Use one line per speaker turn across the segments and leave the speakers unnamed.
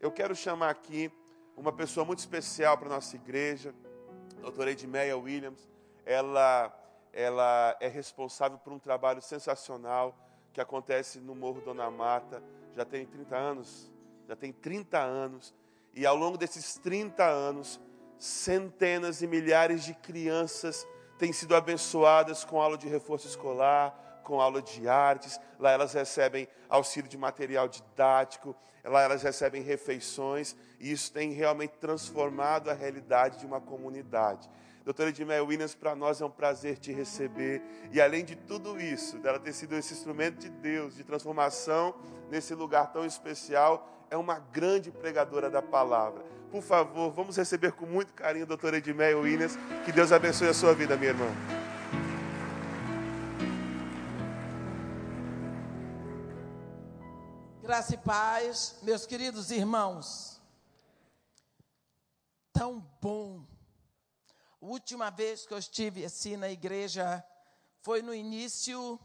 Eu quero chamar aqui uma pessoa muito especial para nossa igreja, a doutora Edmeia Williams. Ela, ela é responsável por um trabalho sensacional que acontece no Morro Dona Mata. Já tem 30 anos, já tem 30 anos. E ao longo desses 30 anos, centenas e milhares de crianças têm sido abençoadas com aula de reforço escolar, com aula de artes, lá elas recebem auxílio de material didático, lá elas recebem refeições, e isso tem realmente transformado a realidade de uma comunidade. Doutora Edmeia Williams, para nós é um prazer te receber, e além de tudo isso, dela ter sido esse instrumento de Deus, de transformação nesse lugar tão especial, é uma grande pregadora da palavra. Por favor, vamos receber com muito carinho a doutora Edmeia Williams, que Deus abençoe a sua vida, minha irmã.
Graça e paz, meus queridos irmãos. Tão bom. A última vez que eu estive assim na igreja foi no início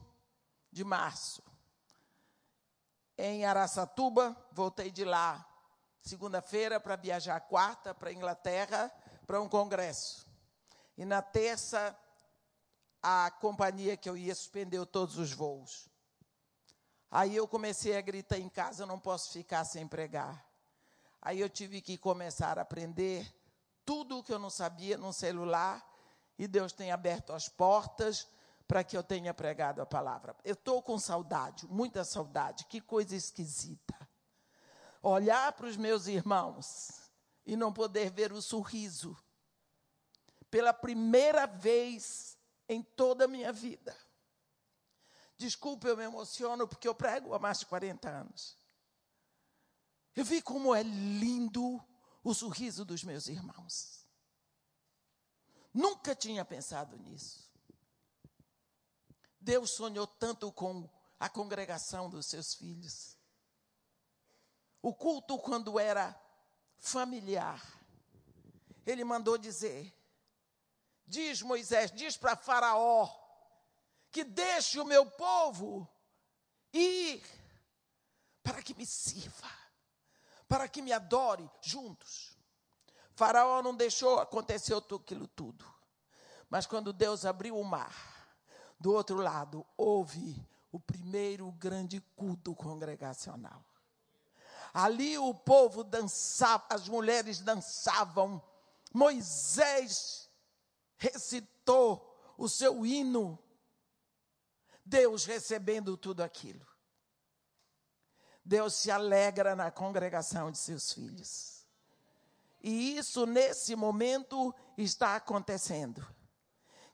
de março. Em Araçatuba, voltei de lá segunda-feira para viajar quarta para a Inglaterra para um congresso. E na terça a companhia que eu ia suspendeu todos os voos. Aí eu comecei a gritar em casa, eu não posso ficar sem pregar. Aí eu tive que começar a aprender tudo o que eu não sabia no celular, e Deus tem aberto as portas para que eu tenha pregado a palavra. Eu estou com saudade, muita saudade, que coisa esquisita. Olhar para os meus irmãos e não poder ver o sorriso. Pela primeira vez em toda a minha vida. Desculpe, eu me emociono porque eu prego há mais de 40 anos. Eu vi como é lindo o sorriso dos meus irmãos. Nunca tinha pensado nisso. Deus sonhou tanto com a congregação dos seus filhos. O culto, quando era familiar, ele mandou dizer: Diz Moisés, diz para Faraó, que deixe o meu povo ir para que me sirva, para que me adore juntos. Faraó não deixou, aconteceu aquilo tudo. Mas quando Deus abriu o mar, do outro lado houve o primeiro grande culto congregacional. Ali o povo dançava, as mulheres dançavam. Moisés recitou o seu hino Deus recebendo tudo aquilo. Deus se alegra na congregação de seus filhos. E isso, nesse momento, está acontecendo.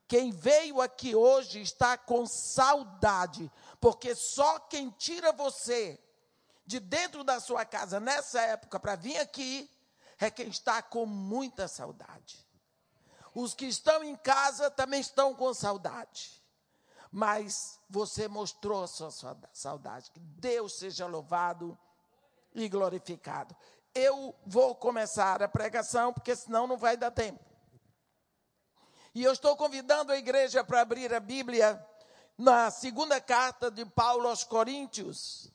Quem veio aqui hoje está com saudade, porque só quem tira você de dentro da sua casa nessa época para vir aqui é quem está com muita saudade. Os que estão em casa também estão com saudade mas você mostrou a sua saudade. Que Deus seja louvado e glorificado. Eu vou começar a pregação, porque senão não vai dar tempo. E eu estou convidando a igreja para abrir a Bíblia na segunda carta de Paulo aos Coríntios,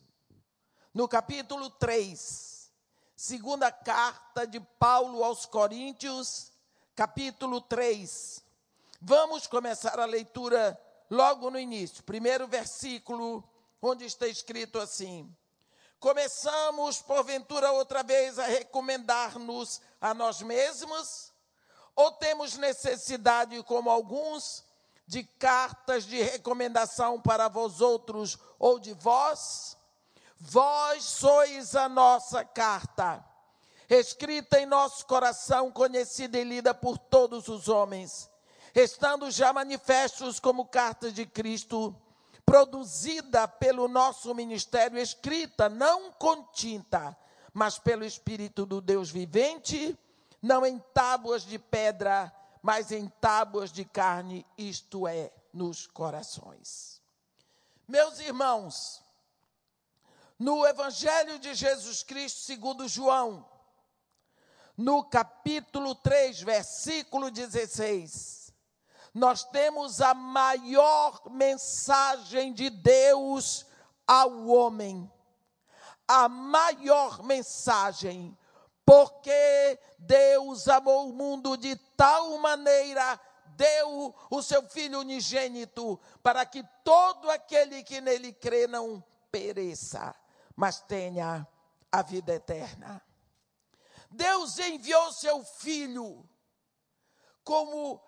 no capítulo 3. Segunda carta de Paulo aos Coríntios, capítulo 3. Vamos começar a leitura logo no início, primeiro versículo, onde está escrito assim: Começamos, porventura, outra vez a recomendar-nos a nós mesmos? Ou temos necessidade, como alguns, de cartas de recomendação para vós outros ou de vós? Vós sois a nossa carta, escrita em nosso coração, conhecida e lida por todos os homens estando já manifestos como cartas de Cristo, produzida pelo nosso ministério, escrita não com tinta, mas pelo Espírito do Deus vivente, não em tábuas de pedra, mas em tábuas de carne, isto é, nos corações. Meus irmãos, no Evangelho de Jesus Cristo segundo João, no capítulo 3, versículo 16, nós temos a maior mensagem de Deus ao homem. a maior mensagem, porque Deus amou o mundo de tal maneira, deu o seu Filho unigênito, para que todo aquele que nele crê não pereça, mas tenha a vida eterna. Deus enviou seu Filho como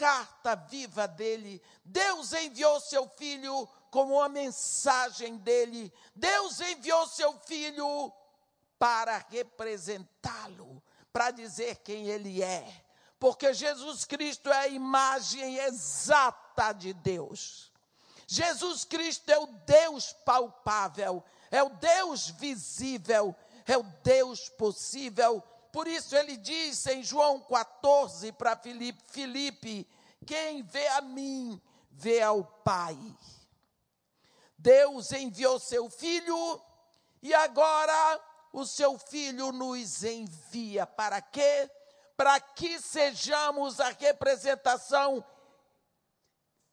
carta viva dele. Deus enviou seu Filho como uma mensagem dele. Deus enviou seu filho para representá-lo, para dizer quem ele é. Porque Jesus Cristo é a imagem exata de Deus. Jesus Cristo é o Deus palpável, é o Deus visível, é o Deus possível. Por isso ele diz em João 14 para Filipe, Filipe: quem vê a mim, vê ao Pai. Deus enviou seu filho e agora o seu filho nos envia para quê? Para que sejamos a representação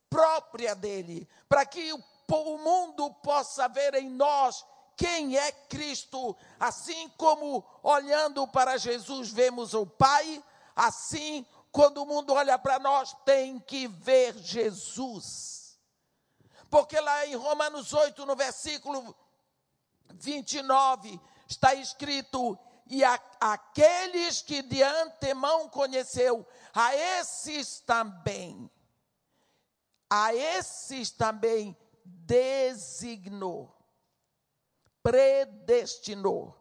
própria dele, para que o, o mundo possa ver em nós quem é Cristo, assim como olhando para Jesus vemos o Pai, assim quando o mundo olha para nós tem que ver Jesus. Porque lá em Romanos 8, no versículo 29, está escrito: E a, aqueles que de antemão conheceu, a esses também, a esses também designou, predestinou,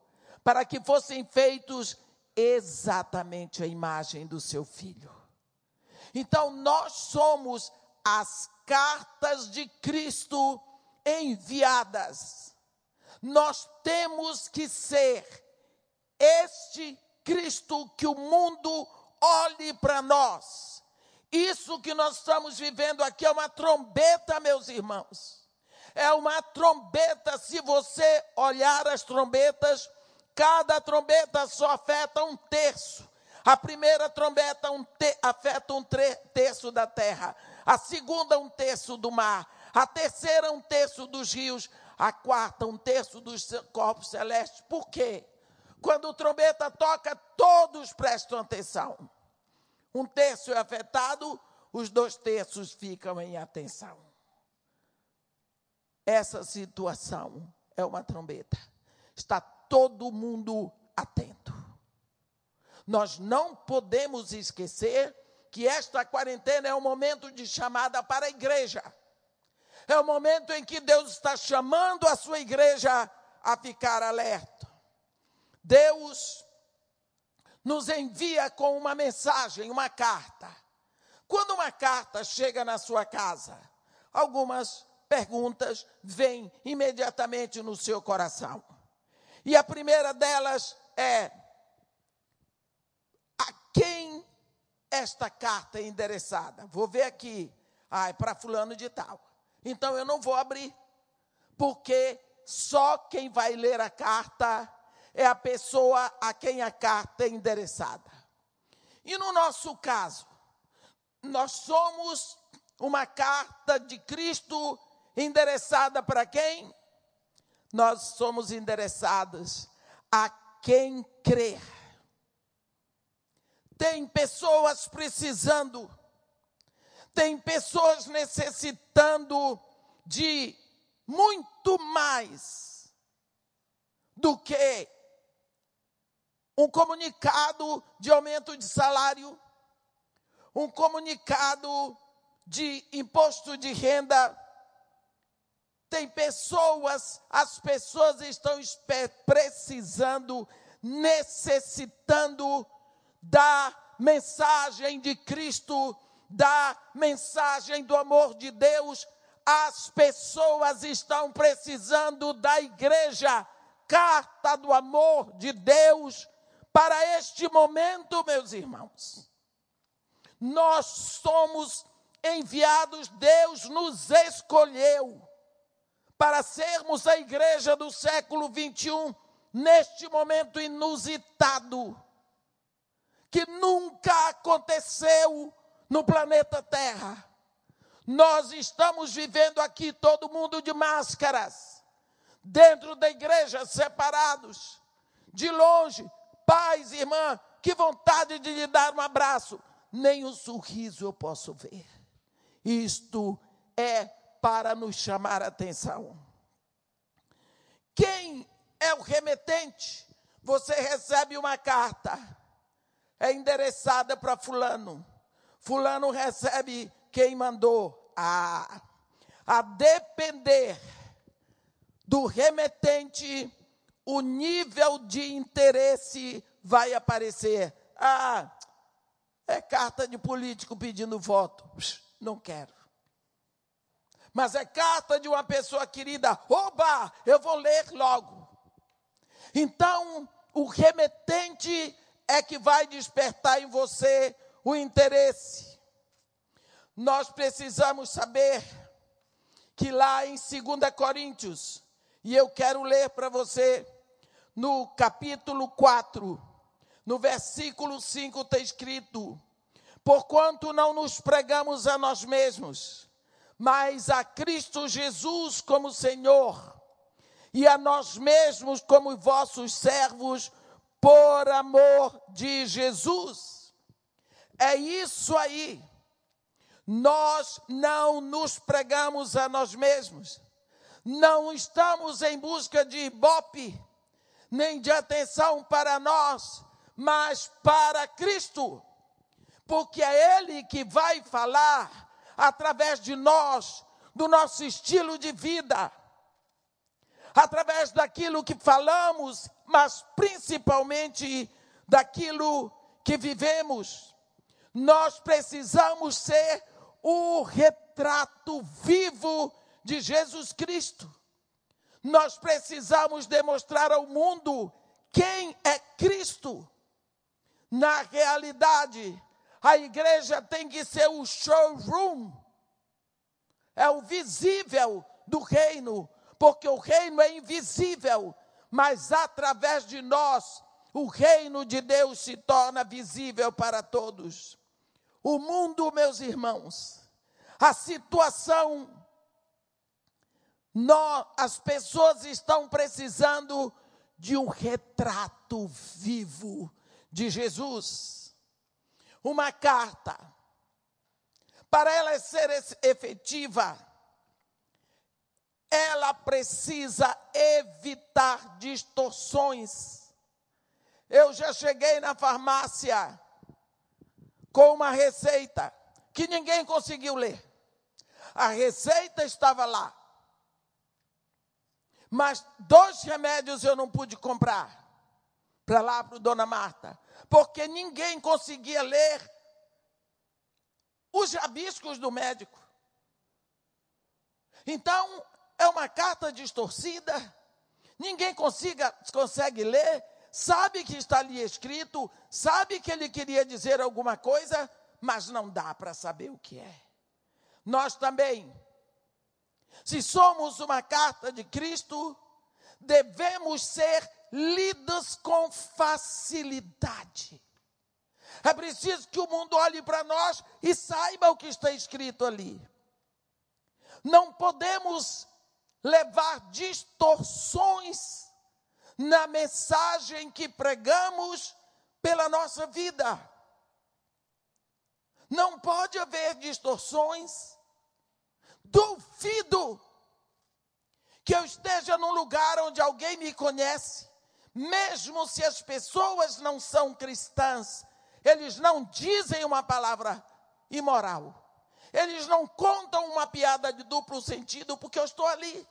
para que fossem feitos exatamente a imagem do seu filho. Então, nós somos as cartas de Cristo enviadas. Nós temos que ser este Cristo que o mundo olhe para nós. Isso que nós estamos vivendo aqui é uma trombeta, meus irmãos. É uma trombeta. Se você olhar as trombetas, cada trombeta só afeta um terço. A primeira trombeta um te, afeta um terço da terra a segunda, um terço do mar, a terceira, um terço dos rios, a quarta, um terço dos corpos celestes. Por quê? Quando o trombeta toca, todos prestam atenção. Um terço é afetado, os dois terços ficam em atenção. Essa situação é uma trombeta. Está todo mundo atento. Nós não podemos esquecer que esta quarentena é um momento de chamada para a igreja. É o momento em que Deus está chamando a sua igreja a ficar alerta. Deus nos envia com uma mensagem, uma carta. Quando uma carta chega na sua casa, algumas perguntas vêm imediatamente no seu coração. E a primeira delas é: a quem esta carta é endereçada? Vou ver aqui. Ah, é para fulano de tal. Então eu não vou abrir, porque só quem vai ler a carta é a pessoa a quem a carta é endereçada. E no nosso caso, nós somos uma carta de Cristo endereçada para quem? Nós somos endereçados a quem crer. Tem pessoas precisando, tem pessoas necessitando de muito mais do que um comunicado de aumento de salário, um comunicado de imposto de renda. Tem pessoas, as pessoas estão precisando, necessitando da mensagem de Cristo, da mensagem do amor de Deus. As pessoas estão precisando da igreja, carta do amor de Deus para este momento, meus irmãos. Nós somos enviados, Deus nos escolheu para sermos a igreja do século 21, neste momento inusitado que nunca aconteceu no planeta Terra. Nós estamos vivendo aqui todo mundo de máscaras. dentro da igreja, separados, de longe, pais, irmã, que vontade de lhe dar um abraço, nem um sorriso eu posso ver. Isto é para nos chamar a atenção. Quem é o remetente? Você recebe uma carta, é endereçada para Fulano. Fulano recebe quem mandou. Ah, a depender do remetente, o nível de interesse vai aparecer. Ah, é carta de político pedindo voto. Não quero. Mas é carta de uma pessoa querida. Oba, eu vou ler logo. Então, o remetente é que vai despertar em você o interesse. Nós precisamos saber que lá em 2 Coríntios, e eu quero ler para você, no capítulo 4, no versículo 5 está escrito: Porquanto não nos pregamos a nós mesmos, mas a Cristo Jesus como Senhor, e a nós mesmos como vossos servos, por amor de Jesus. É isso aí. Nós não nos pregamos a nós mesmos. Não estamos em busca de ibope, nem de atenção para nós, mas para Cristo. Porque é Ele que vai falar através de nós, do nosso estilo de vida, através daquilo que falamos, mas principalmente daquilo que vivemos. Nós precisamos ser o retrato vivo de Jesus Cristo. Nós precisamos demonstrar ao mundo quem é Cristo. Na realidade, a igreja tem que ser o showroom, é o visível do reino, porque o reino é invisível, mas através de nós, o reino de Deus se torna visível para todos. O mundo, meus irmãos, a situação, nós, as pessoas estão precisando de um retrato vivo de Jesus. Uma carta. Para ela ser efetiva, ela precisa evitar distorções. Eu já cheguei na farmácia com uma receita que ninguém conseguiu ler. A receita estava lá. Mas dois remédios eu não pude comprar para lá para Dona Marta, porque ninguém conseguia ler os rabiscos do médico. Então, é uma carta distorcida, ninguém consiga, consegue ler, sabe que está ali escrito, sabe que ele queria dizer alguma coisa, mas não dá para saber o que é. Nós também, se somos uma carta de Cristo, devemos ser lidos com facilidade. É preciso que o mundo olhe para nós e saiba o que está escrito ali. Não podemos levar distorções na mensagem que pregamos pela nossa vida. Não pode haver distorções. Duvido que eu esteja num lugar onde alguém me conhece, mesmo se as pessoas não são cristãs, eles não dizem uma palavra imoral. Eles não contam uma piada de duplo sentido porque eu estou ali.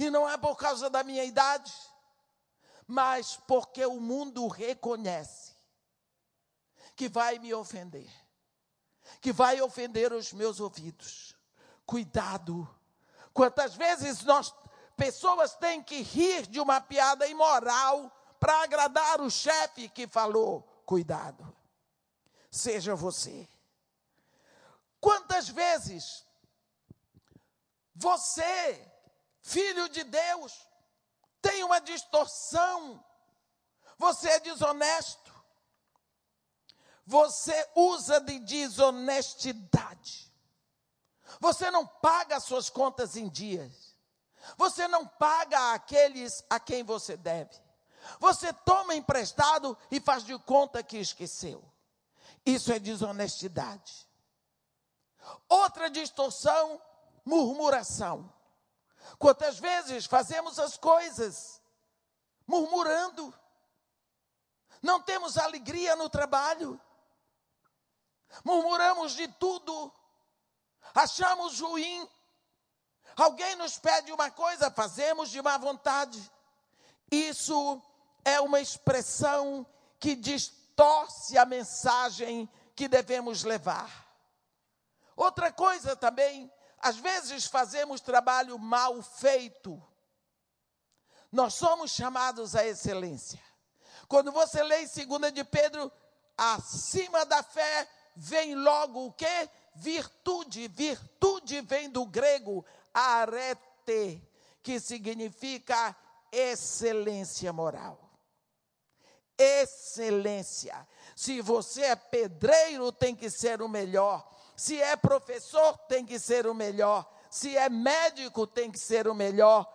E não é por causa da minha idade, mas porque o mundo reconhece que vai me ofender, que vai ofender os meus ouvidos. Cuidado. Quantas vezes nós pessoas têm que rir de uma piada imoral para agradar o chefe que falou? Cuidado. Seja você. Quantas vezes você filho de Deus, tem uma distorção. Você é desonesto. Você usa de desonestidade. Você não paga as suas contas em dias. Você não paga aqueles a quem você deve. Você toma emprestado e faz de conta que esqueceu. Isso é desonestidade. Outra distorção, murmuração. Quantas vezes fazemos as coisas murmurando? Não temos alegria no trabalho. Murmuramos de tudo. Achamos ruim. Alguém nos pede uma coisa, fazemos de má vontade. Isso é uma expressão que distorce a mensagem que devemos levar. Outra coisa também, às vezes fazemos trabalho mal feito. Nós somos chamados à excelência. Quando você lê em 2 de Pedro, acima da fé vem logo o quê? Virtude. Virtude vem do grego arete, que significa excelência moral. Excelência. Se você é pedreiro, tem que ser o melhor. Se é professor, tem que ser o melhor. Se é médico, tem que ser o melhor.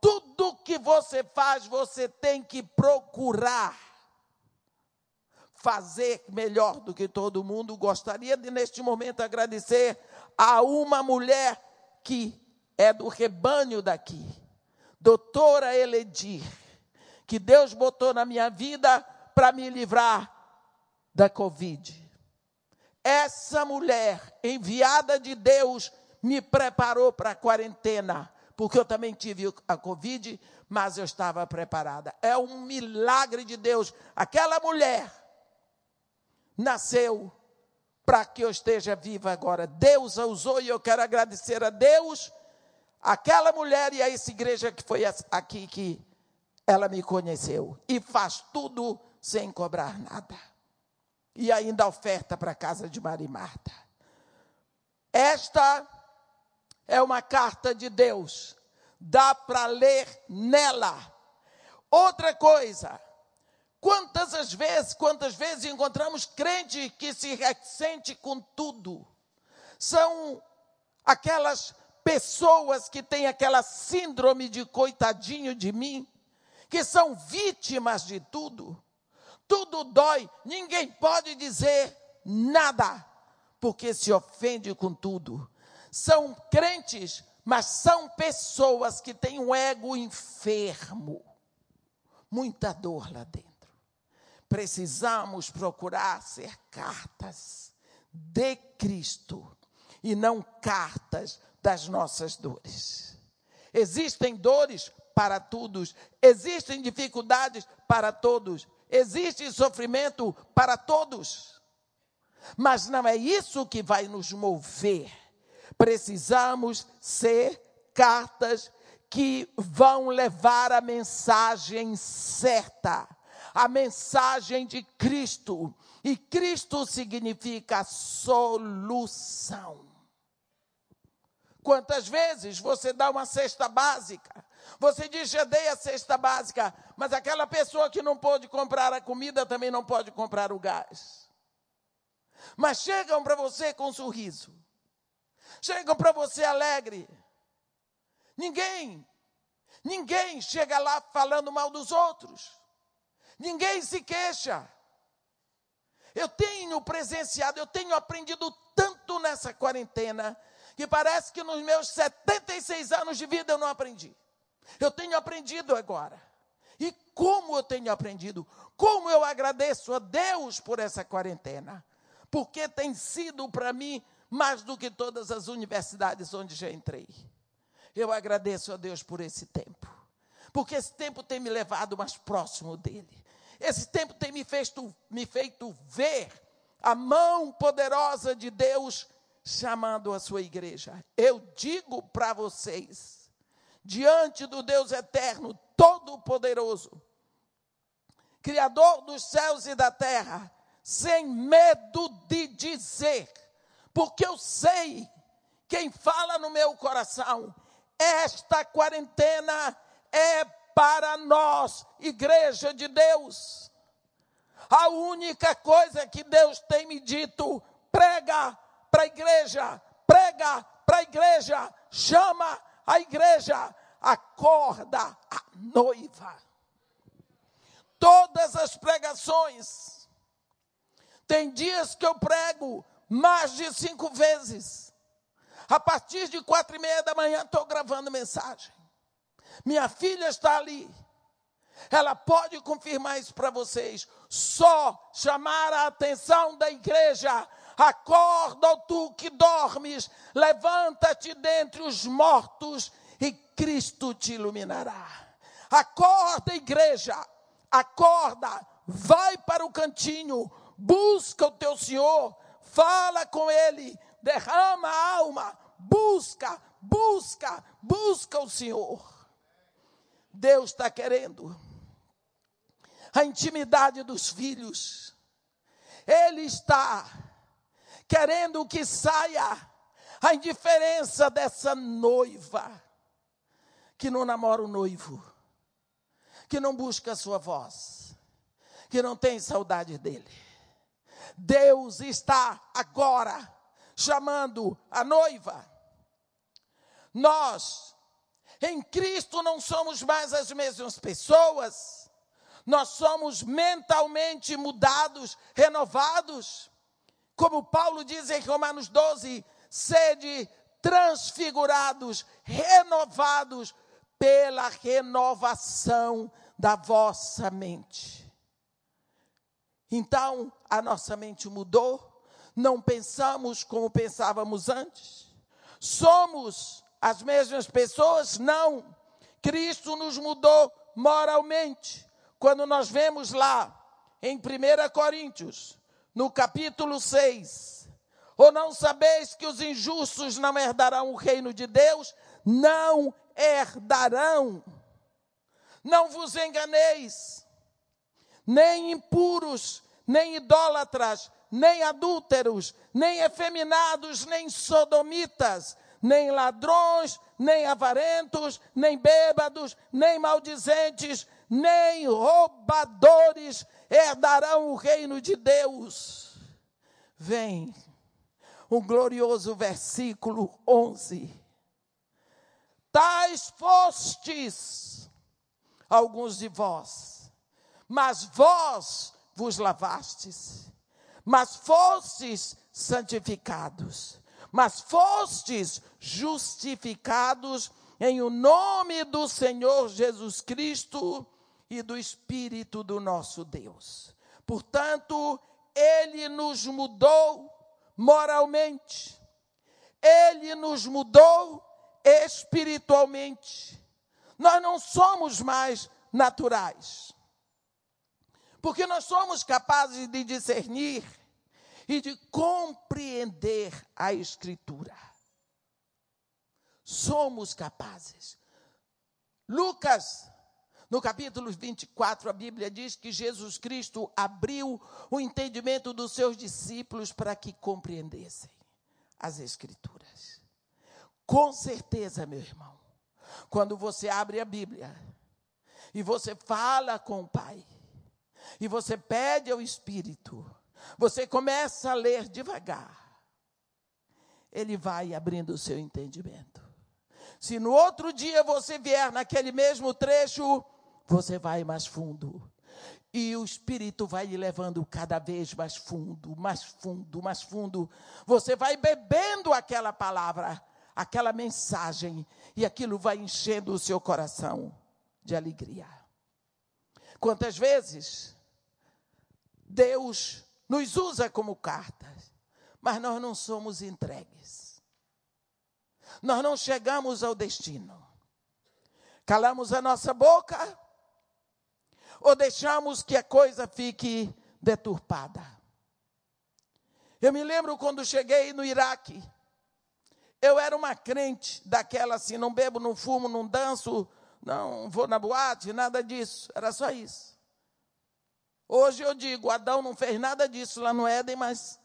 Tudo que você faz, você tem que procurar fazer melhor do que todo mundo. Gostaria de, neste momento, agradecer a uma mulher que é do rebanho daqui, doutora Eledir, que Deus botou na minha vida para me livrar da Covid. Essa mulher, enviada de Deus, me preparou para a quarentena, porque eu também tive a Covid, mas eu estava preparada. É um milagre de Deus. Aquela mulher nasceu para que eu esteja viva agora. Deus a usou e eu quero agradecer a Deus aquela mulher e a essa igreja que foi aqui que ela me conheceu. E faz tudo sem cobrar nada. E ainda oferta para a casa de Maria e Marta. Esta é uma carta de Deus. Dá para ler nela. Outra coisa, quantas as vezes, quantas vezes encontramos crente que se ressente com tudo? São aquelas pessoas que têm aquela síndrome de coitadinho de mim, que são vítimas de tudo. Tudo dói, ninguém pode dizer nada, porque se ofende com tudo. São crentes, mas são pessoas que têm um ego enfermo, muita dor lá dentro. Precisamos procurar ser cartas de Cristo e não cartas das nossas dores. Existem dores para todos, existem dificuldades para todos, existe sofrimento para todos. Mas não é isso que vai nos mover. Precisamos ser cartas que vão levar a mensagem certa, a mensagem de Cristo. E Cristo significa solução. Quantas vezes você dá uma cesta básica? Você diz, já dei a cesta básica, mas aquela pessoa que não pôde comprar a comida também não pode comprar o gás. Mas chegam para você com um sorriso, chegam para você alegre. Ninguém, ninguém chega lá falando mal dos outros, ninguém se queixa. Eu tenho presenciado, eu tenho aprendido tanto nessa quarentena que parece que nos meus 76 anos de vida eu não aprendi. Eu tenho aprendido agora. E como eu tenho aprendido? Como eu agradeço a Deus por essa quarentena. Porque tem sido para mim mais do que todas as universidades onde já entrei. Eu agradeço a Deus por esse tempo. Porque esse tempo tem me levado mais próximo dele. Esse tempo tem me feito, me feito ver a mão poderosa de Deus chamando a sua igreja. Eu digo para vocês, diante do Deus eterno, todo-poderoso, Criador dos céus e da terra, sem medo de dizer, porque eu sei quem fala no meu coração, esta quarentena é para nós, igreja de Deus. A única coisa que Deus tem me dito, prega para a igreja, prega para a igreja, chama a igreja. acorda a noiva. Todas as pregações, tem dias que eu prego mais de cinco vezes. A partir de quatro e meia da manhã estou gravando mensagem. Minha filha está ali. Ela pode confirmar isso para vocês. Só chamar a atenção da igreja. Acorda, tu que dormes, levanta-te dentre os mortos e Cristo te iluminará. Acorda, igreja, acorda, vai para o cantinho, busca o teu Senhor, fala com Ele, derrama a alma, busca, busca, busca o Senhor. Deus está querendo a intimidade dos filhos. Ele está querendo que saia a indiferença dessa noiva que não namora o noivo, que não busca a sua voz, que não tem saudade dele. Deus está agora chamando a noiva. Nós, em Cristo, não somos mais as mesmas pessoas nós somos mentalmente mudados, renovados. Como Paulo diz em Romanos 12: sede transfigurados, renovados pela renovação da vossa mente. Então, a nossa mente mudou, não pensamos como pensávamos antes. Somos as mesmas pessoas? Não. Cristo nos mudou moralmente. Quando nós vemos lá em 1 Coríntios, no capítulo 6, ou não sabeis que os injustos não herdarão o reino de Deus? Não herdarão. Não vos enganeis, nem impuros, nem idólatras, nem adúlteros, nem efeminados, nem sodomitas, nem ladrões, nem avarentos, nem bêbados, nem maldizentes, nem roubadores herdarão o reino de Deus. Vem um glorioso versículo 11. Tais fostes alguns de vós, mas vós vos lavastes, mas fostes santificados, mas fostes justificados em o nome do Senhor Jesus Cristo e do Espírito do nosso Deus. Portanto, Ele nos mudou moralmente, Ele nos mudou espiritualmente. Nós não somos mais naturais, porque nós somos capazes de discernir e de compreender a Escritura. Somos capazes. Lucas no capítulo 24, a Bíblia diz que Jesus Cristo abriu o entendimento dos seus discípulos para que compreendessem as Escrituras. Com certeza, meu irmão, quando você abre a Bíblia e você fala com o Pai, e você pede ao Espírito, você começa a ler devagar, ele vai abrindo o seu entendimento. Se no outro dia você vier naquele mesmo trecho, você vai mais fundo. E o Espírito vai lhe levando cada vez mais fundo, mais fundo, mais fundo. Você vai bebendo aquela palavra, aquela mensagem, e aquilo vai enchendo o seu coração de alegria. Quantas vezes Deus nos usa como cartas, mas nós não somos entregues. Nós não chegamos ao destino. Calamos a nossa boca ou deixamos que a coisa fique deturpada? Eu me lembro quando cheguei no Iraque, eu era uma crente daquela assim, não bebo, não fumo, não danço, não vou na boate, nada disso, era só isso. Hoje eu digo, Adão não fez nada disso lá no Éden, mas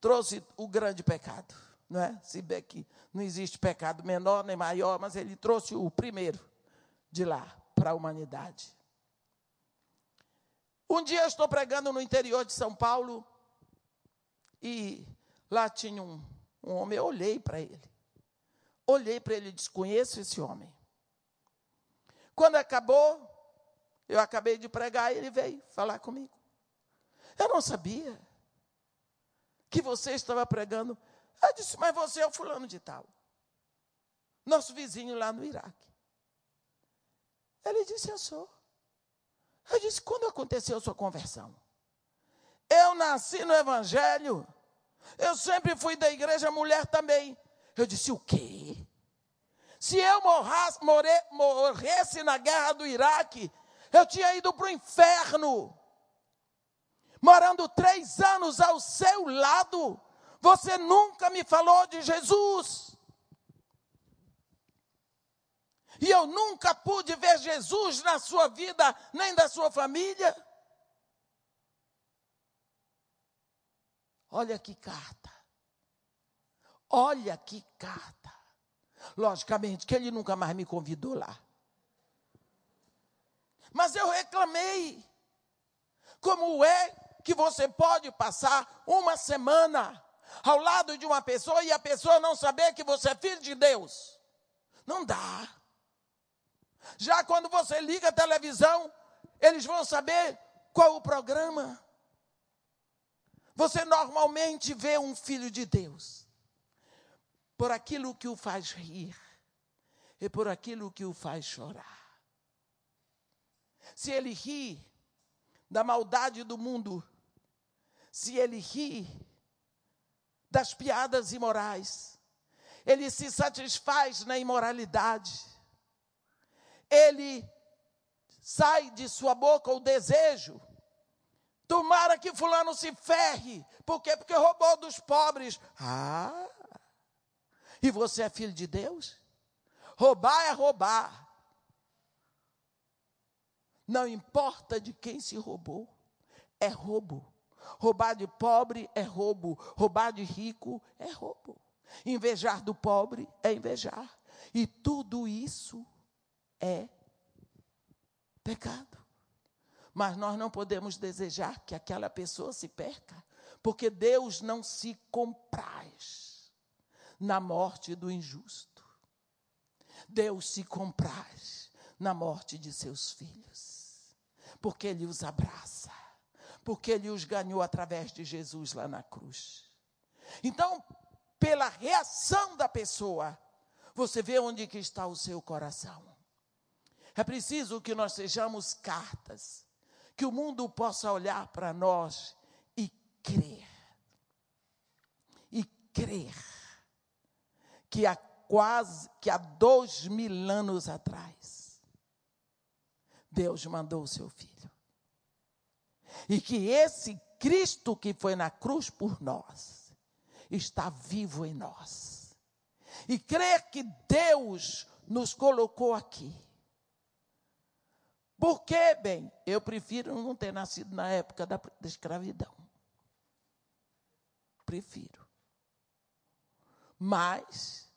trouxe o grande pecado, não é? Se bem que não existe pecado menor nem maior, mas ele trouxe o primeiro de lá para a humanidade. Um dia eu estou pregando no interior de São Paulo e lá tinha um, um homem, eu olhei para ele. Olhei para ele e disse: Conheço esse homem. Quando acabou, eu acabei de pregar, ele veio falar comigo. Eu não sabia que você estava pregando. Eu disse, mas você é o fulano de tal. Nosso vizinho lá no Iraque. Ele disse, eu sou. Eu disse, quando aconteceu a sua conversão? Eu nasci no Evangelho. Eu sempre fui da igreja mulher também. Eu disse, o quê? Se eu morrasse, more, morresse na guerra do Iraque, eu tinha ido para o inferno. Morando três anos ao seu lado, você nunca me falou de Jesus. E eu nunca pude ver Jesus na sua vida, nem da sua família. Olha que carta. Olha que carta. Logicamente que ele nunca mais me convidou lá. Mas eu reclamei. Como é que você pode passar uma semana ao lado de uma pessoa e a pessoa não saber que você é filho de Deus? Não dá. Já quando você liga a televisão, eles vão saber qual o programa. Você normalmente vê um filho de Deus por aquilo que o faz rir e por aquilo que o faz chorar. Se ele ri da maldade do mundo, se ele ri das piadas imorais, ele se satisfaz na imoralidade, ele sai de sua boca o desejo Tomara que fulano se ferre. Por quê? Porque roubou dos pobres. Ah! E você é filho de Deus? Roubar é roubar. Não importa de quem se roubou, é roubo. Roubar de pobre é roubo, roubar de rico é roubo. Invejar do pobre é invejar. E tudo isso é pecado. Mas nós não podemos desejar que aquela pessoa se perca, porque Deus não se compraz na morte do injusto. Deus se compraz na morte de seus filhos, porque Ele os abraça, porque Ele os ganhou através de Jesus lá na cruz. Então, pela reação da pessoa, você vê onde que está o seu coração. É preciso que nós sejamos cartas que o mundo possa olhar para nós e crer. E crer que há quase, que há dois mil anos atrás, Deus mandou o seu filho. E que esse Cristo que foi na cruz por nós, está vivo em nós. E crer que Deus nos colocou aqui por que, bem? Eu prefiro não ter nascido na época da, da escravidão. Prefiro. Mas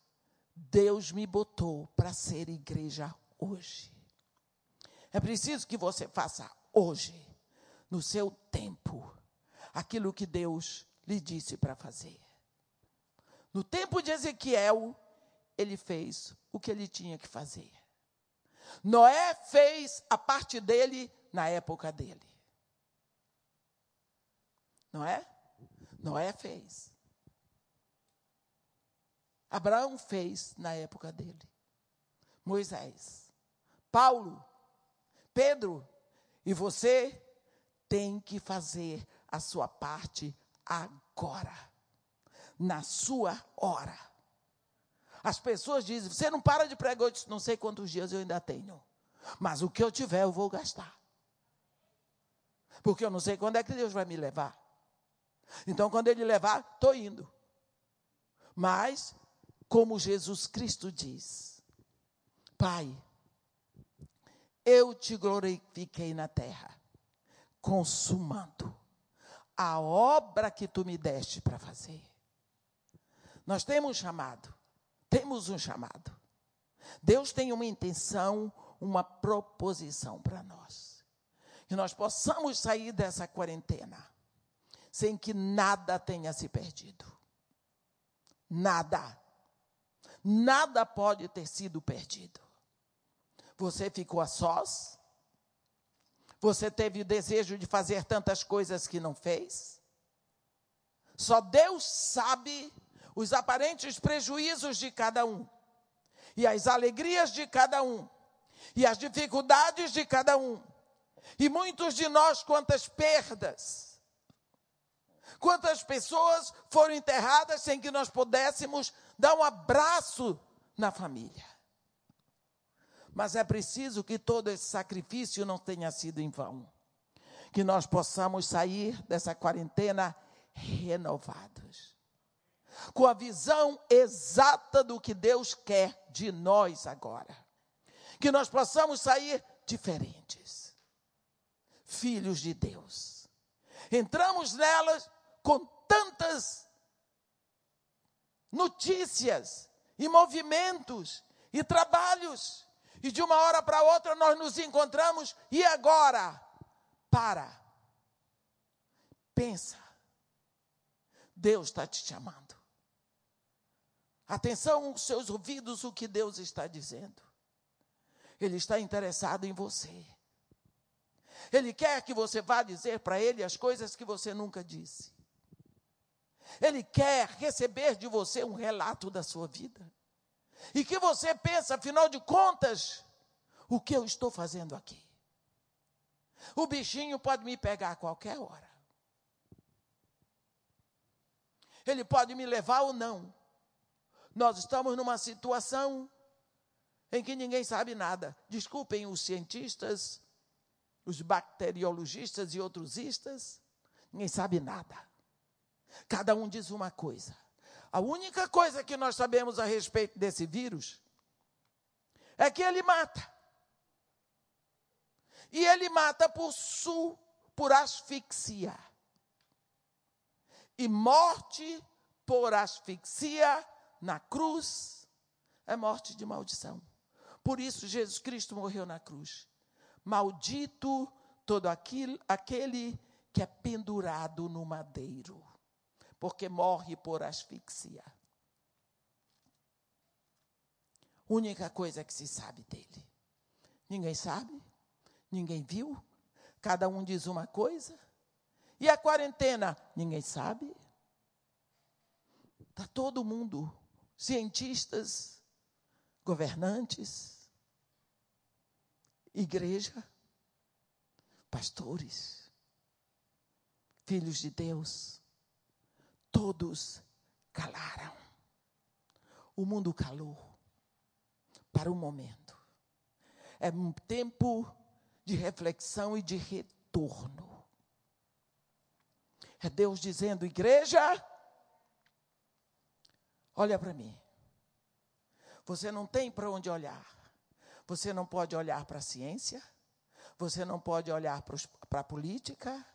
Deus me botou para ser igreja hoje. É preciso que você faça hoje, no seu tempo, aquilo que Deus lhe disse para fazer. No tempo de Ezequiel, ele fez o que ele tinha que fazer. Noé fez a parte dele na época dele. Não é? Noé fez. Abraão fez na época dele. Moisés, Paulo, Pedro, e você tem que fazer a sua parte agora, na sua hora. As pessoas dizem: você não para de pregar, eu disse, não sei quantos dias eu ainda tenho. Mas o que eu tiver, eu vou gastar. Porque eu não sei quando é que Deus vai me levar. Então, quando Ele levar, estou indo. Mas, como Jesus Cristo diz, Pai, eu te glorifiquei na terra, consumando a obra que tu me deste para fazer. Nós temos chamado temos um chamado. Deus tem uma intenção, uma proposição para nós. Que nós possamos sair dessa quarentena sem que nada tenha se perdido. Nada. Nada pode ter sido perdido. Você ficou a sós? Você teve o desejo de fazer tantas coisas que não fez? Só Deus sabe os aparentes prejuízos de cada um, e as alegrias de cada um, e as dificuldades de cada um. E muitos de nós, quantas perdas, quantas pessoas foram enterradas sem que nós pudéssemos dar um abraço na família. Mas é preciso que todo esse sacrifício não tenha sido em vão. Que nós possamos sair dessa quarentena renovados. Com a visão exata do que Deus quer de nós agora. Que nós possamos sair diferentes. Filhos de Deus. Entramos nelas com tantas notícias e movimentos e trabalhos e de uma hora para outra nós nos encontramos, e agora? Para. Pensa. Deus está te chamando. Atenção seus ouvidos, o que Deus está dizendo. Ele está interessado em você. Ele quer que você vá dizer para ele as coisas que você nunca disse. Ele quer receber de você um relato da sua vida. E que você pensa, afinal de contas, o que eu estou fazendo aqui? O bichinho pode me pegar a qualquer hora. Ele pode me levar ou não. Nós estamos numa situação em que ninguém sabe nada. Desculpem os cientistas, os bacteriologistas e outros istas, ninguém sabe nada. Cada um diz uma coisa. A única coisa que nós sabemos a respeito desse vírus é que ele mata. E ele mata por su, por asfixia. E morte por asfixia na cruz é morte de maldição. Por isso Jesus Cristo morreu na cruz. Maldito todo aquele, aquele que é pendurado no madeiro porque morre por asfixia. Única coisa que se sabe dele. Ninguém sabe, ninguém viu, cada um diz uma coisa. E a quarentena? Ninguém sabe. Está todo mundo, cientistas, governantes, igreja, pastores, filhos de Deus todos calaram. O mundo calou para um momento. É um tempo de reflexão e de retorno. É Deus dizendo, igreja, olha para mim. Você não tem para onde olhar. Você não pode olhar para a ciência. Você não pode olhar para a política.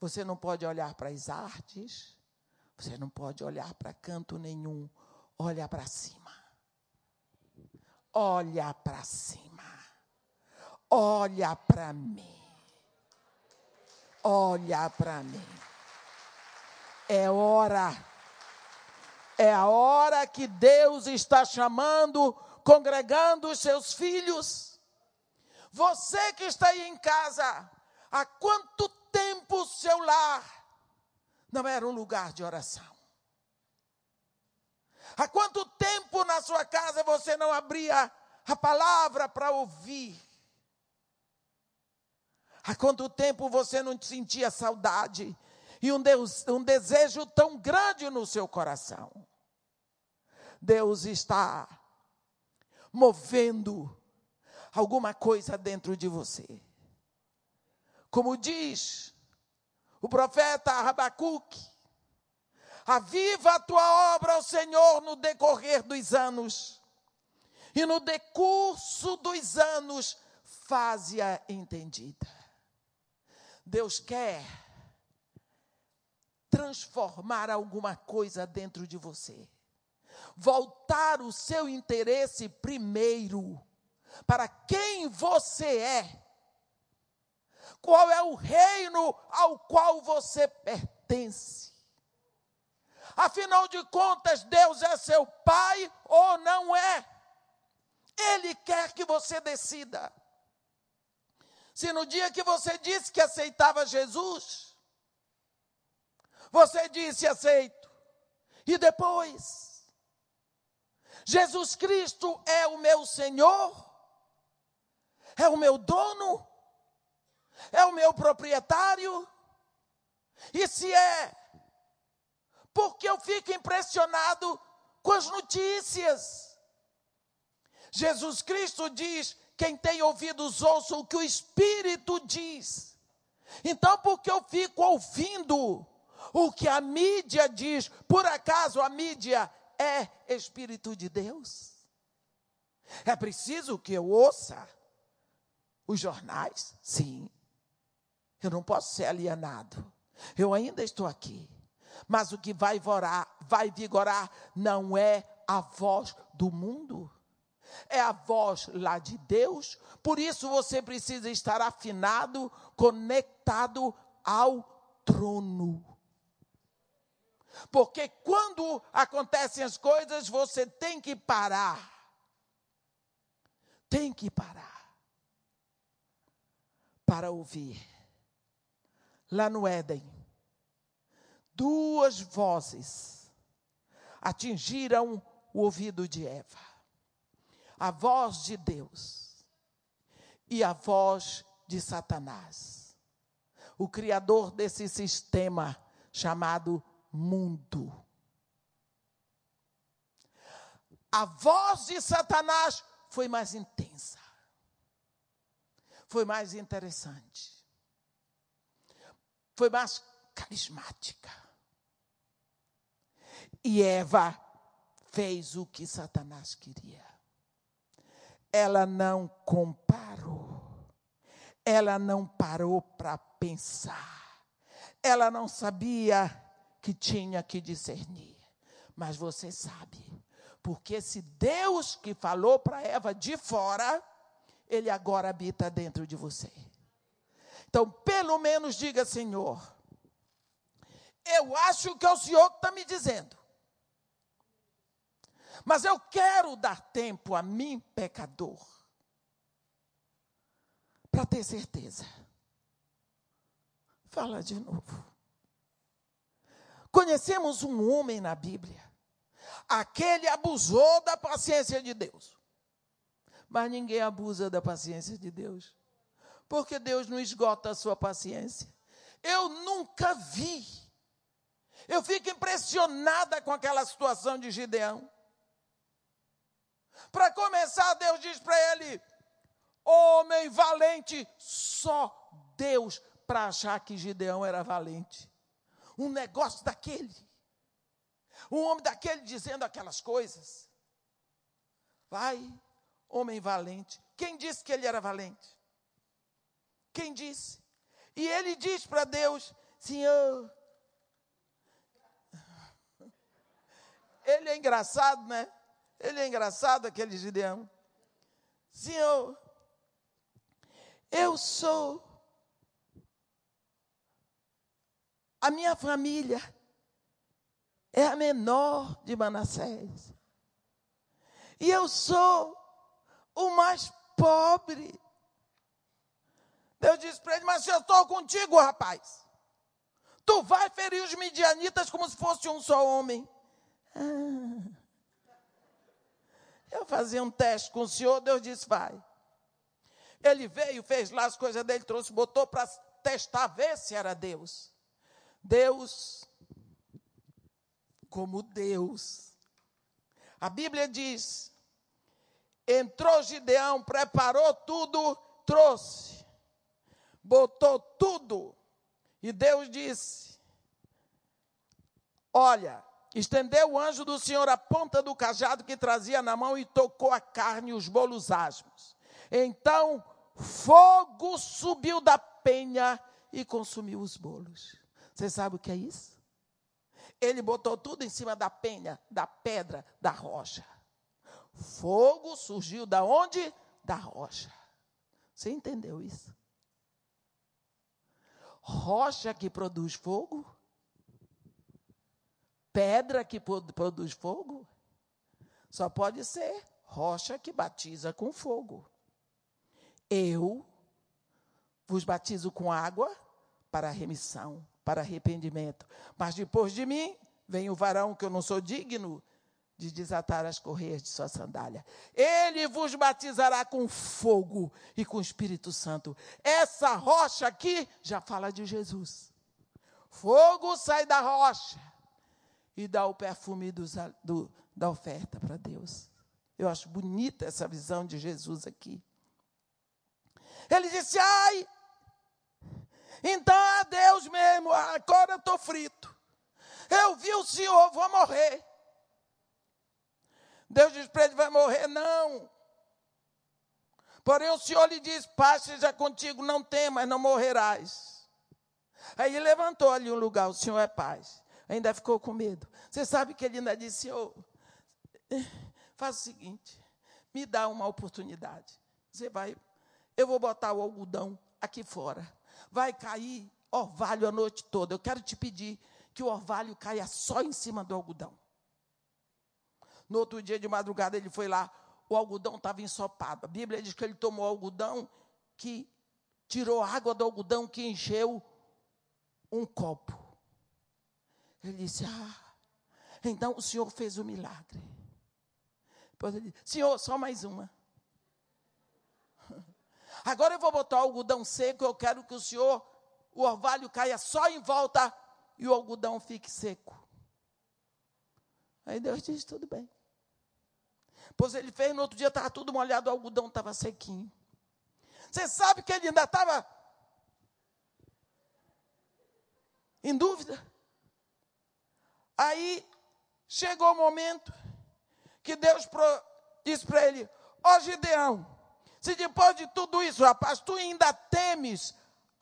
Você não pode olhar para as artes. Você não pode olhar para canto nenhum. Olha para cima. Olha para cima. Olha para mim. Olha para mim. É hora. É a hora que Deus está chamando, congregando os seus filhos. Você que está aí em casa, há quanto tempo o seu lar não era um lugar de oração. Há quanto tempo na sua casa você não abria a palavra para ouvir? Há quanto tempo você não sentia saudade e um, Deus, um desejo tão grande no seu coração? Deus está movendo alguma coisa dentro de você. Como diz o profeta Abacuque, aviva a tua obra, ao Senhor, no decorrer dos anos, e no decurso dos anos, faze-a entendida. Deus quer transformar alguma coisa dentro de você, voltar o seu interesse primeiro para quem você é qual é o reino ao qual você pertence. Afinal de contas, Deus é seu pai ou não é? Ele quer que você decida. Se no dia que você disse que aceitava Jesus, você disse aceito, e depois, Jesus Cristo é o meu Senhor, é o meu dono, é o meu proprietário, e se é, porque eu fico impressionado com as notícias. Jesus Cristo diz: quem tem ouvidos ouça o que o Espírito diz. Então, porque eu fico ouvindo o que a mídia diz, por acaso a mídia é Espírito de Deus? É preciso que eu ouça os jornais? Sim. Eu não posso ser alienado. Eu ainda estou aqui. Mas o que vai vigorar, vai vigorar não é a voz do mundo, é a voz lá de Deus. Por isso você precisa estar afinado, conectado ao trono. Porque quando acontecem as coisas, você tem que parar. Tem que parar. Para ouvir. Lá no Éden, duas vozes atingiram o ouvido de Eva: a voz de Deus e a voz de Satanás, o criador desse sistema chamado mundo. A voz de Satanás foi mais intensa, foi mais interessante, foi mais carismática. E Eva fez o que Satanás queria. Ela não comparou. Ela não parou para pensar. Ela não sabia que tinha que discernir. Mas você sabe, porque se Deus que falou para Eva de fora, ele agora habita dentro de você. Então, pelo menos diga, Senhor, eu acho que é o Senhor que está me dizendo. Mas eu quero dar tempo a mim, pecador, para ter certeza. Fala de novo. Conhecemos um homem na Bíblia. Aquele abusou da paciência de Deus. Mas ninguém abusa da paciência de Deus. Porque Deus não esgota a sua paciência. Eu nunca vi. Eu fico impressionada com aquela situação de Gideão. Para começar, Deus diz para ele: homem valente, só Deus para achar que Gideão era valente. Um negócio daquele. Um homem daquele dizendo aquelas coisas. Vai, homem valente. Quem disse que ele era valente? Quem disse? E ele diz para Deus: Senhor. Ele é engraçado, né? Ele é engraçado, aquele Gideão. Senhor, eu sou. A minha família é a menor de Manassés. E eu sou o mais pobre. Deus disse para ele: Mas eu estou contigo, rapaz. Tu vai ferir os midianitas como se fosse um só homem. Ah. Eu fazia um teste com o senhor, Deus disse: vai. Ele veio, fez lá as coisas dele, trouxe, botou para testar, ver se era Deus. Deus, como Deus. A Bíblia diz: entrou Gideão, preparou tudo, trouxe, botou tudo. E Deus disse: Olha, Estendeu o anjo do Senhor a ponta do cajado que trazia na mão e tocou a carne e os bolos asmos. Então fogo subiu da penha e consumiu os bolos. Você sabe o que é isso? Ele botou tudo em cima da penha, da pedra, da rocha. Fogo surgiu da onde? Da rocha. Você entendeu isso? Rocha que produz fogo pedra que produz fogo? Só pode ser rocha que batiza com fogo. Eu vos batizo com água para remissão, para arrependimento. Mas depois de mim vem o varão que eu não sou digno de desatar as correias de sua sandália. Ele vos batizará com fogo e com Espírito Santo. Essa rocha aqui já fala de Jesus. Fogo sai da rocha e dá o perfume do, da oferta para Deus. Eu acho bonita essa visão de Jesus aqui. Ele disse: Ai, então Deus mesmo, agora eu estou frito. Eu vi o Senhor, vou morrer. Deus diz para ele: vai morrer? Não. Porém, o Senhor lhe diz: Paz seja contigo, não temas, não morrerás. Aí ele levantou ali um lugar, o Senhor é paz. Ainda ficou com medo. Você sabe que ele ainda disse: Senhor, faz o seguinte, me dá uma oportunidade. Você vai, eu vou botar o algodão aqui fora. Vai cair orvalho a noite toda. Eu quero te pedir que o orvalho caia só em cima do algodão. No outro dia de madrugada ele foi lá, o algodão estava ensopado. A Bíblia diz que ele tomou algodão que tirou água do algodão que encheu um copo. Ele disse: Ah, então o Senhor fez o milagre. Depois ele disse: Senhor, só mais uma. Agora eu vou botar o algodão seco, eu quero que o Senhor, o orvalho caia só em volta e o algodão fique seco. Aí Deus disse: tudo bem. Pois ele fez, no outro dia estava tudo molhado, o algodão estava sequinho. Você sabe que ele ainda estava em dúvida? Aí chegou o momento que Deus disse para ele: Ó oh, Gideão, se depois de tudo isso, rapaz, tu ainda temes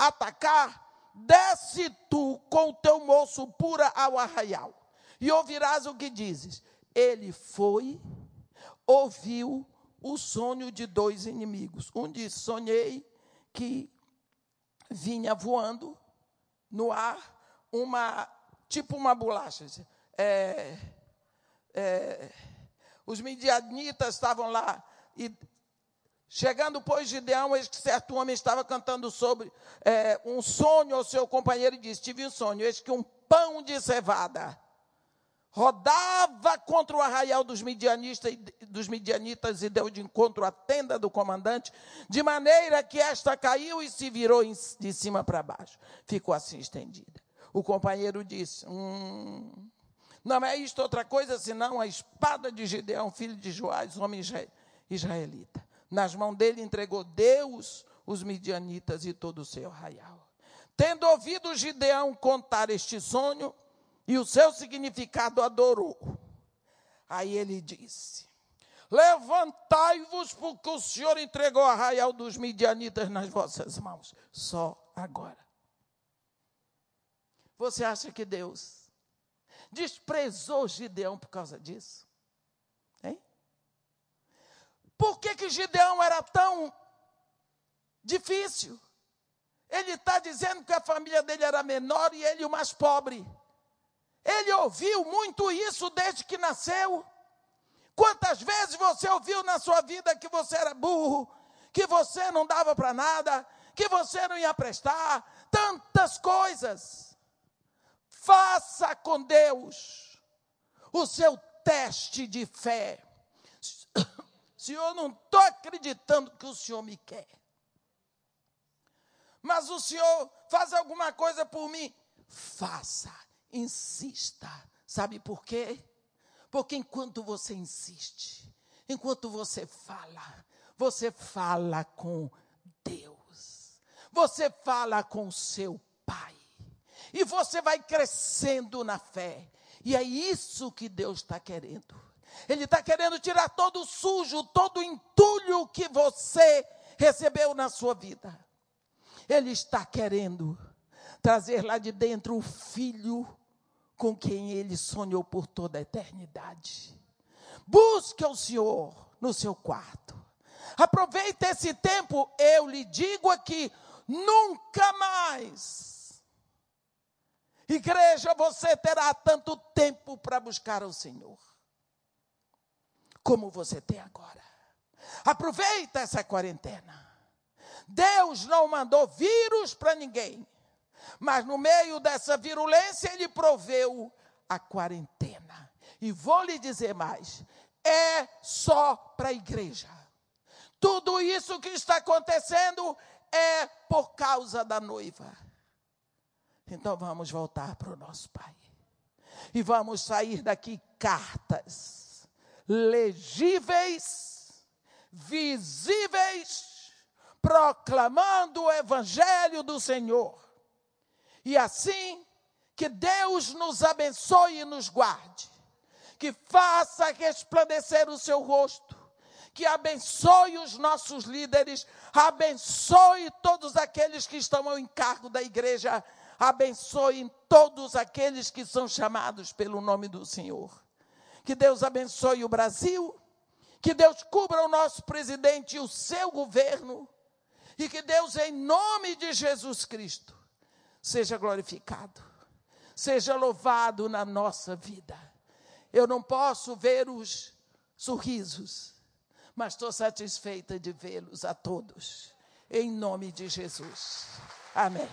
atacar, desce tu com o teu moço pura ao arraial e ouvirás o que dizes. Ele foi, ouviu o sonho de dois inimigos. Um disse: Sonhei que vinha voando no ar uma, tipo uma bolacha. É, é, os midianitas estavam lá e Chegando, pois, Gideão, eis que certo homem estava cantando sobre é, um sonho ao seu companheiro e disse: Tive um sonho, eis que um pão de cevada rodava contra o arraial dos midianistas, dos midianitas e deu de encontro à tenda do comandante, de maneira que esta caiu e se virou de cima para baixo. Ficou assim estendida. O companheiro disse: hum, Não é isto outra coisa senão a espada de Gideão, filho de Joás, homem israelita. Nas mãos dele entregou Deus os midianitas e todo o seu arraial. Tendo ouvido Gideão contar este sonho, e o seu significado adorou. Aí ele disse: Levantai-vos, porque o Senhor entregou o arraial dos midianitas nas vossas mãos. Só agora. Você acha que Deus desprezou Gideão por causa disso? Por que, que Gideão era tão difícil? Ele está dizendo que a família dele era menor e ele o mais pobre. Ele ouviu muito isso desde que nasceu. Quantas vezes você ouviu na sua vida que você era burro, que você não dava para nada, que você não ia prestar, tantas coisas. Faça com Deus o seu teste de fé. Senhor, não estou acreditando que o Senhor me quer. Mas o Senhor faz alguma coisa por mim. Faça insista. Sabe por quê? Porque enquanto você insiste, enquanto você fala, você fala com Deus, você fala com seu Pai, e você vai crescendo na fé, e é isso que Deus está querendo. Ele está querendo tirar todo o sujo, todo o entulho que você recebeu na sua vida. Ele está querendo trazer lá de dentro o filho com quem ele sonhou por toda a eternidade. Busque o Senhor no seu quarto. Aproveite esse tempo, eu lhe digo aqui, nunca mais. Igreja, você terá tanto tempo para buscar o Senhor. Como você tem agora. Aproveita essa quarentena. Deus não mandou vírus para ninguém, mas no meio dessa virulência, Ele proveu a quarentena. E vou lhe dizer mais: é só para a igreja. Tudo isso que está acontecendo é por causa da noiva. Então vamos voltar para o nosso Pai. E vamos sair daqui cartas legíveis, visíveis, proclamando o Evangelho do Senhor. E assim, que Deus nos abençoe e nos guarde, que faça resplandecer o seu rosto, que abençoe os nossos líderes, abençoe todos aqueles que estão ao encargo da igreja, abençoe todos aqueles que são chamados pelo nome do Senhor. Que Deus abençoe o Brasil, que Deus cubra o nosso presidente e o seu governo, e que Deus, em nome de Jesus Cristo, seja glorificado, seja louvado na nossa vida. Eu não posso ver os sorrisos, mas estou satisfeita de vê-los a todos, em nome de Jesus. Amém.